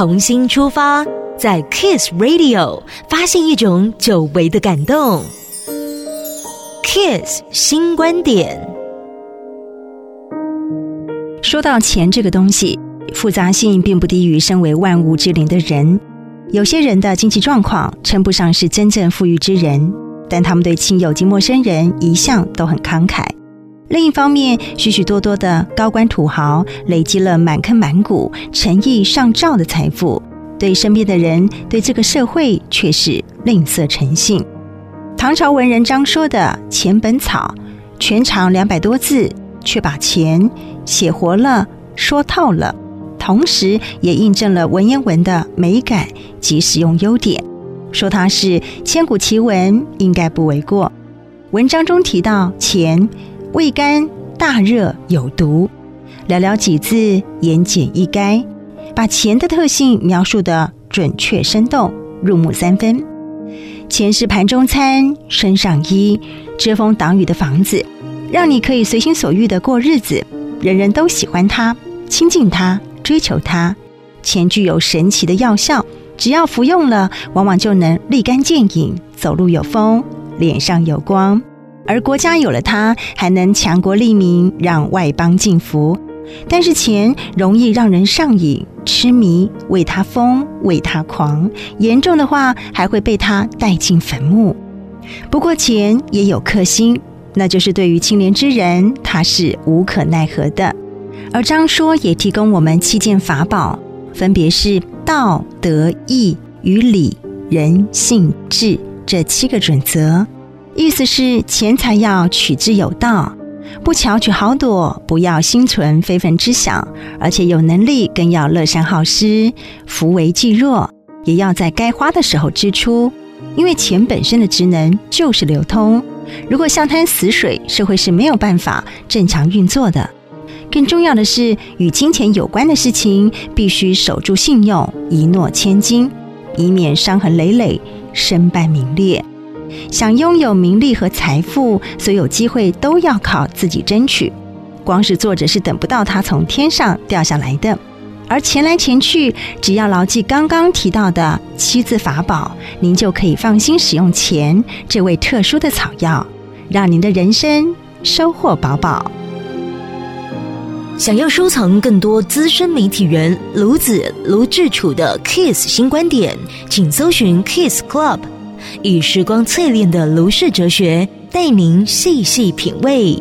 重新出发，在 Kiss Radio 发现一种久违的感动。Kiss 新观点。说到钱这个东西，复杂性并不低于身为万物之灵的人。有些人的经济状况称不上是真正富裕之人，但他们对亲友及陌生人一向都很慷慨。另一方面，许许多多的高官土豪累积了满坑满谷、诚意上照的财富，对身边的人、对这个社会却是吝啬诚信。唐朝文人张说的《钱本草》，全长两百多字，却把钱写活了、说透了，同时也印证了文言文的美感及实用优点。说它是千古奇文，应该不为过。文章中提到钱。味甘大热有毒，寥寥几字，言简意赅，把钱的特性描述得准确生动，入木三分。钱是盘中餐，身上衣，遮风挡雨的房子，让你可以随心所欲地过日子。人人都喜欢它，亲近它，追求它。钱具有神奇的药效，只要服用了，往往就能立竿见影，走路有风，脸上有光。而国家有了它，还能强国利民，让外邦敬服。但是钱容易让人上瘾、痴迷，为它疯，为它狂，严重的话还会被它带进坟墓。不过钱也有克星，那就是对于清廉之人，他是无可奈何的。而张说也提供我们七件法宝，分别是道德义与礼仁信智这七个准则。意思是钱财要取之有道，不巧取豪夺，不要心存非分之想，而且有能力更要乐善好施，扶危济弱，也要在该花的时候支出。因为钱本身的职能就是流通，如果像滩死水，社会是没有办法正常运作的。更重要的是，与金钱有关的事情必须守住信用，一诺千金，以免伤痕累累，身败名裂。想拥有名利和财富，所有机会都要靠自己争取。光是坐着是等不到它从天上掉下来的。而钱来钱去，只要牢记刚刚提到的七字法宝，您就可以放心使用钱这味特殊的草药，让您的人生收获饱饱。想要收藏更多资深媒体人卢子卢志楚的 Kiss 新观点，请搜寻 Kiss Club。以时光淬炼的卢氏哲学，带您细细品味。